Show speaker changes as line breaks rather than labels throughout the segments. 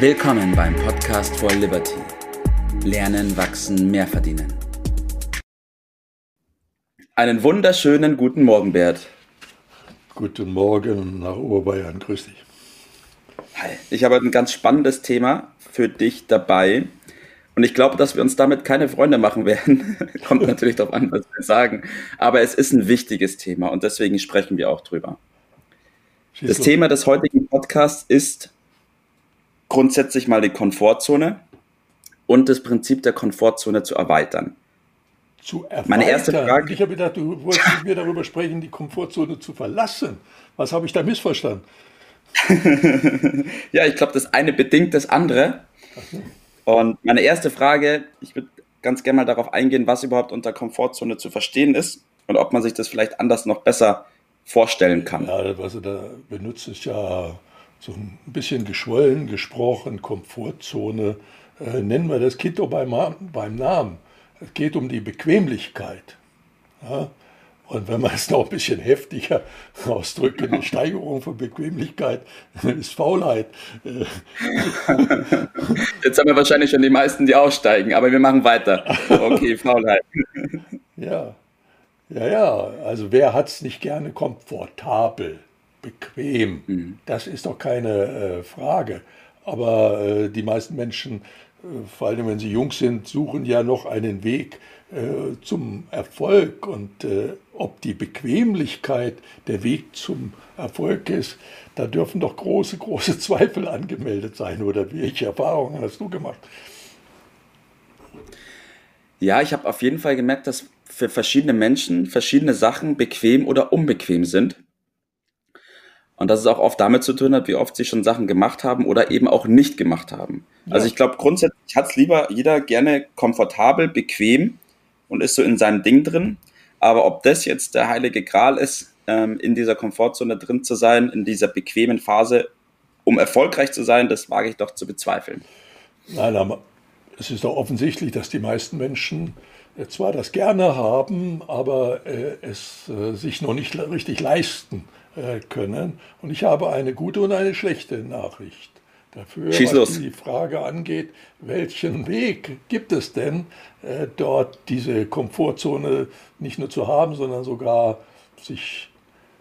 Willkommen beim Podcast for Liberty. Lernen, wachsen, mehr verdienen. Einen wunderschönen guten Morgen, Bert.
Guten Morgen nach Oberbayern, grüß dich.
Hi. Ich habe ein ganz spannendes Thema für dich dabei. Und ich glaube, dass wir uns damit keine Freunde machen werden. Kommt natürlich darauf an, was wir sagen. Aber es ist ein wichtiges Thema und deswegen sprechen wir auch drüber. Schieß das los. Thema des heutigen Podcasts ist grundsätzlich mal die Komfortzone und das Prinzip der Komfortzone zu erweitern.
Zu erweitern? Meine erste Frage. Ich habe gedacht, du wolltest mit mir darüber sprechen, die Komfortzone zu verlassen. Was habe ich da missverstanden?
ja, ich glaube, das eine bedingt das andere. Und meine erste Frage, ich würde ganz gerne mal darauf eingehen, was überhaupt unter Komfortzone zu verstehen ist und ob man sich das vielleicht anders noch besser vorstellen kann.
Ja, was du da benutzt, ist ja so ein bisschen geschwollen gesprochen, Komfortzone. Äh, nennen wir das Kind doch beim, beim Namen. Es geht um die Bequemlichkeit. Ja? Und wenn man es noch ein bisschen heftiger ausdrückt, eine Steigerung von Bequemlichkeit ist Faulheit.
Jetzt haben wir wahrscheinlich schon die meisten, die aussteigen, aber wir machen weiter. Okay, Faulheit.
Ja, ja, ja. Also wer hat es nicht gerne komfortabel, bequem? Mhm. Das ist doch keine äh, Frage. Aber äh, die meisten Menschen, äh, vor allem wenn sie jung sind, suchen ja noch einen Weg, äh, zum Erfolg und äh, ob die Bequemlichkeit der Weg zum Erfolg ist, da dürfen doch große, große Zweifel angemeldet sein. Oder welche Erfahrungen hast du gemacht?
Ja, ich habe auf jeden Fall gemerkt, dass für verschiedene Menschen verschiedene Sachen bequem oder unbequem sind. Und dass es auch oft damit zu tun hat, wie oft sie schon Sachen gemacht haben oder eben auch nicht gemacht haben. Ja. Also ich glaube, grundsätzlich hat es lieber jeder gerne komfortabel, bequem und ist so in seinem Ding drin. Aber ob das jetzt der heilige Gral ist, ähm, in dieser Komfortzone drin zu sein, in dieser bequemen Phase, um erfolgreich zu sein, das wage ich doch zu bezweifeln.
Nein, aber es ist doch offensichtlich, dass die meisten Menschen äh, zwar das gerne haben, aber äh, es äh, sich noch nicht richtig leisten äh, können. Und ich habe eine gute und eine schlechte Nachricht dafür, Schieß was los. die Frage angeht, welchen Weg gibt es denn, äh, dort diese Komfortzone nicht nur zu haben, sondern sogar sich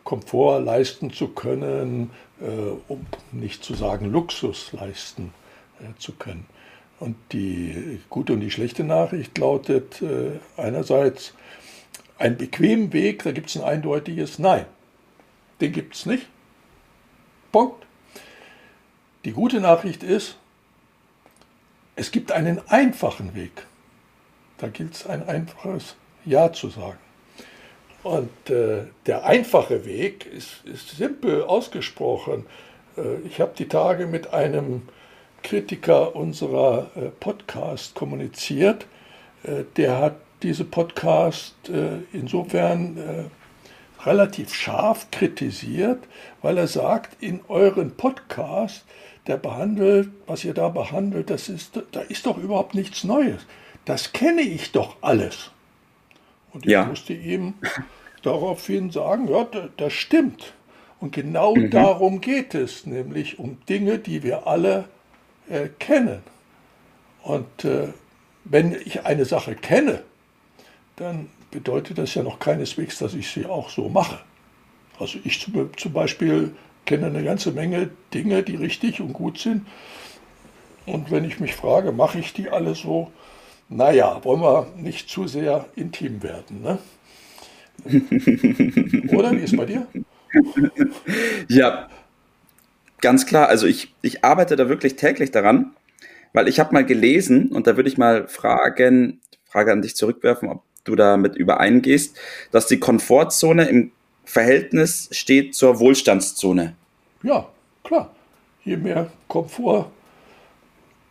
Komfort leisten zu können, äh, um nicht zu sagen Luxus leisten äh, zu können. Und die gute und die schlechte Nachricht lautet einerseits, ein bequemen Weg, da gibt es ein eindeutiges Nein. Den gibt es nicht. Punkt. Die gute Nachricht ist, es gibt einen einfachen Weg. Da gilt es ein einfaches Ja zu sagen. Und äh, der einfache Weg ist, ist simpel ausgesprochen. Äh, ich habe die Tage mit einem Kritiker unserer äh, Podcast kommuniziert. Äh, der hat diese Podcast äh, insofern äh, relativ scharf kritisiert, weil er sagt, in euren Podcast der behandelt, was ihr da behandelt, das ist, da ist doch überhaupt nichts Neues. Das kenne ich doch alles. Und ich ja. musste ihm daraufhin sagen, ja, das stimmt. Und genau mhm. darum geht es, nämlich um Dinge, die wir alle äh, kennen. Und äh, wenn ich eine Sache kenne, dann bedeutet das ja noch keineswegs, dass ich sie auch so mache. Also ich zum, Beispiel kenne eine ganze Menge Dinge, die richtig und gut sind. Und wenn ich mich frage, mache ich die alle so? Naja, wollen wir nicht zu sehr intim werden, ne? Oder wie ist bei dir?
Ja, ganz klar. Also ich, ich arbeite da wirklich täglich daran, weil ich habe mal gelesen und da würde ich mal fragen, Frage an dich zurückwerfen, ob du damit übereingehst, dass die Komfortzone im Verhältnis steht zur Wohlstandszone.
Ja, klar. Je mehr Komfort,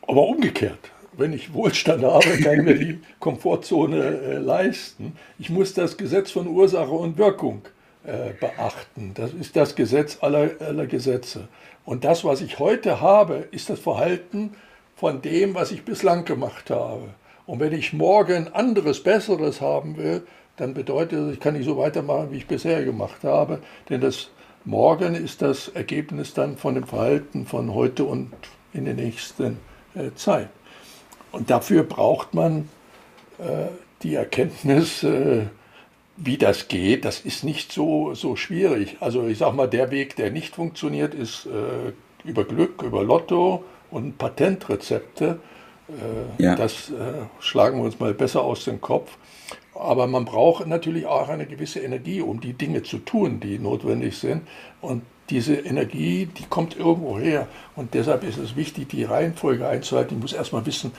aber umgekehrt. Wenn ich Wohlstand habe, kann ich mir die Komfortzone äh, leisten. Ich muss das Gesetz von Ursache und Wirkung äh, beachten. Das ist das Gesetz aller, aller Gesetze. Und das, was ich heute habe, ist das Verhalten von dem, was ich bislang gemacht habe. Und wenn ich morgen anderes, besseres haben will, dann bedeutet das, ich kann nicht so weitermachen, wie ich bisher gemacht habe, denn das morgen ist das Ergebnis dann von dem Verhalten von heute und in der nächsten äh, Zeit. Und dafür braucht man äh, die Erkenntnis, äh, wie das geht. Das ist nicht so, so schwierig. Also ich sage mal, der Weg, der nicht funktioniert, ist äh, über Glück, über Lotto und Patentrezepte. Äh, ja. Das schlagen wir uns mal besser aus dem Kopf. Aber man braucht natürlich auch eine gewisse Energie, um die Dinge zu tun, die notwendig sind. Und diese Energie, die kommt irgendwo her. Und deshalb ist es wichtig, die Reihenfolge einzuhalten. Ich muss erstmal wissen,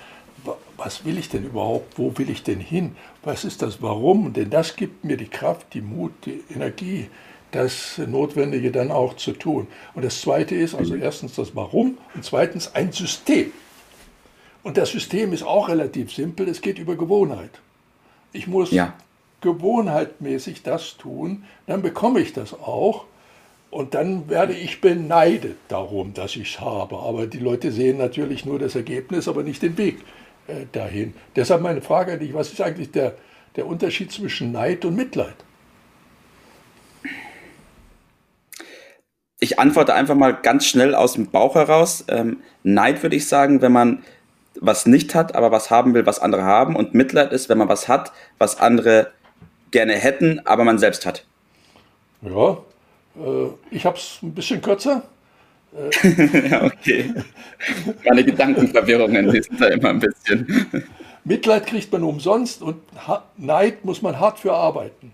was will ich denn überhaupt? Wo will ich denn hin? Was ist das Warum? Denn das gibt mir die Kraft, die Mut, die Energie, das Notwendige dann auch zu tun. Und das Zweite ist also erstens das Warum und zweitens ein System. Und das System ist auch relativ simpel. Es geht über Gewohnheit. Ich muss ja. gewohnheitmäßig das tun, dann bekomme ich das auch. Und dann werde ich beneidet darum, dass ich es habe. Aber die Leute sehen natürlich nur das Ergebnis, aber nicht den Weg äh, dahin. Deshalb meine Frage an dich, was ist eigentlich der, der Unterschied zwischen Neid und Mitleid?
Ich antworte einfach mal ganz schnell aus dem Bauch heraus. Ähm, Neid würde ich sagen, wenn man was nicht hat, aber was haben will, was andere haben. Und Mitleid ist, wenn man was hat, was andere gerne hätten, aber man selbst hat.
Ja, äh, ich habe es ein bisschen kürzer.
Äh, ja, okay. Meine Gedankenverwirrungen sind da immer ein bisschen.
Mitleid kriegt man umsonst und Neid muss man hart für arbeiten.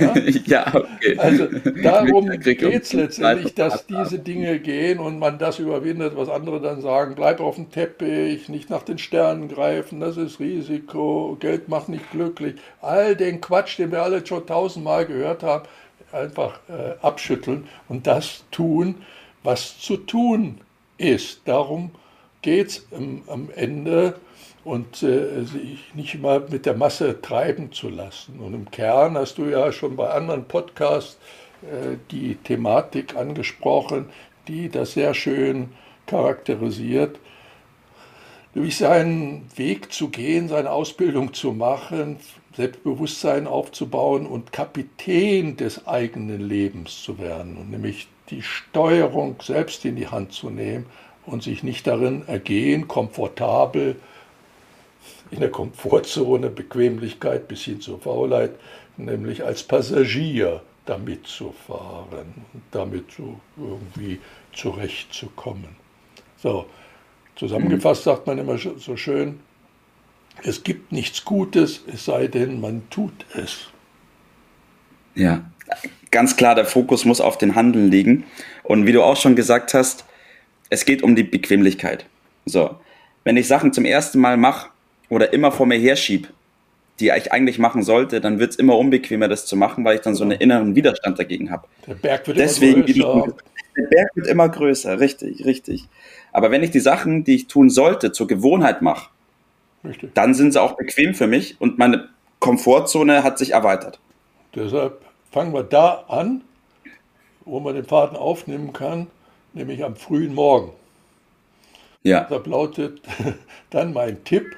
Ja, ja okay.
Also darum geht es letztendlich, dass diese Dinge gehen und man das überwindet, was andere dann sagen, bleib auf dem Teppich, nicht nach den Sternen greifen, das ist Risiko, Geld macht nicht glücklich. All den Quatsch, den wir alle schon tausendmal gehört haben, einfach äh, abschütteln und das tun, was zu tun ist. Darum geht es am Ende und äh, sich nicht immer mit der Masse treiben zu lassen. Und im Kern hast du ja schon bei anderen Podcasts äh, die Thematik angesprochen, die das sehr schön charakterisiert. Durch seinen Weg zu gehen, seine Ausbildung zu machen, Selbstbewusstsein aufzubauen und Kapitän des eigenen Lebens zu werden und nämlich die Steuerung selbst in die Hand zu nehmen und sich nicht darin ergehen, komfortabel in der Komfortzone, Bequemlichkeit bis hin zur Faulheit, nämlich als Passagier damit zu fahren und damit so irgendwie zurechtzukommen. So, zusammengefasst sagt man immer so schön, es gibt nichts Gutes, es sei denn, man tut es.
Ja, ganz klar, der Fokus muss auf den Handeln liegen. Und wie du auch schon gesagt hast, es geht um die Bequemlichkeit. So, wenn ich Sachen zum ersten Mal mache, oder immer vor mir herschiebe, die ich eigentlich machen sollte, dann wird es immer unbequemer, das zu machen, weil ich dann so einen inneren Widerstand dagegen habe.
Der Berg wird Deswegen, immer größer.
Der Berg wird immer größer, richtig, richtig. Aber wenn ich die Sachen, die ich tun sollte, zur Gewohnheit mache, dann sind sie auch bequem für mich und meine Komfortzone hat sich erweitert.
Deshalb fangen wir da an, wo man den Faden aufnehmen kann, nämlich am frühen Morgen. Ja. Deshalb lautet dann mein Tipp,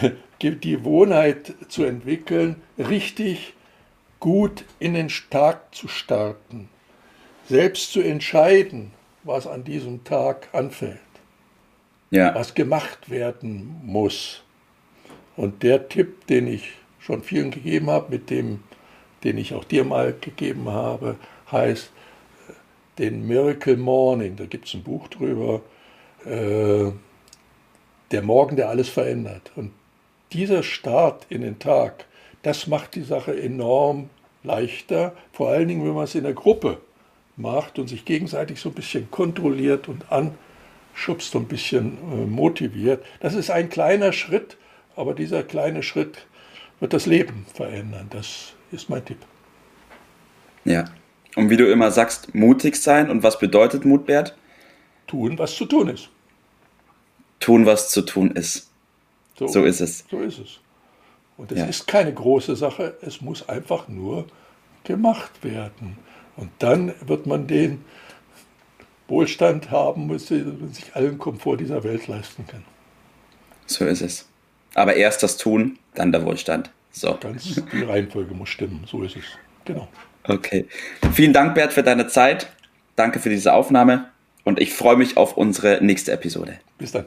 die Gewohnheit zu entwickeln, richtig gut in den Tag zu starten, selbst zu entscheiden, was an diesem Tag anfällt, ja. was gemacht werden muss. Und der Tipp, den ich schon vielen gegeben habe, mit dem, den ich auch dir mal gegeben habe, heißt äh, den Miracle Morning. Da gibt es ein Buch drüber. Äh, der Morgen, der alles verändert. Und dieser Start in den Tag, das macht die Sache enorm leichter, vor allen Dingen, wenn man es in der Gruppe macht und sich gegenseitig so ein bisschen kontrolliert und anschubst und ein bisschen äh, motiviert. Das ist ein kleiner Schritt, aber dieser kleine Schritt wird das Leben verändern. Das ist mein Tipp.
Ja. Und wie du immer sagst, mutig sein. Und was bedeutet Mut, Bert?
Tun, was zu tun ist
tun, was zu tun ist. So, so ist es.
So ist es. Und es ja. ist keine große Sache, es muss einfach nur gemacht werden. Und dann wird man den Wohlstand haben, muss sich allen Komfort dieser Welt leisten kann.
So ist es. Aber erst das Tun, dann der Wohlstand. So.
Ganz die Reihenfolge muss stimmen, so ist es. Genau.
Okay. Vielen Dank, Bert, für deine Zeit. Danke für diese Aufnahme Und ich freue mich auf unsere nächste Episode.
Bis dann.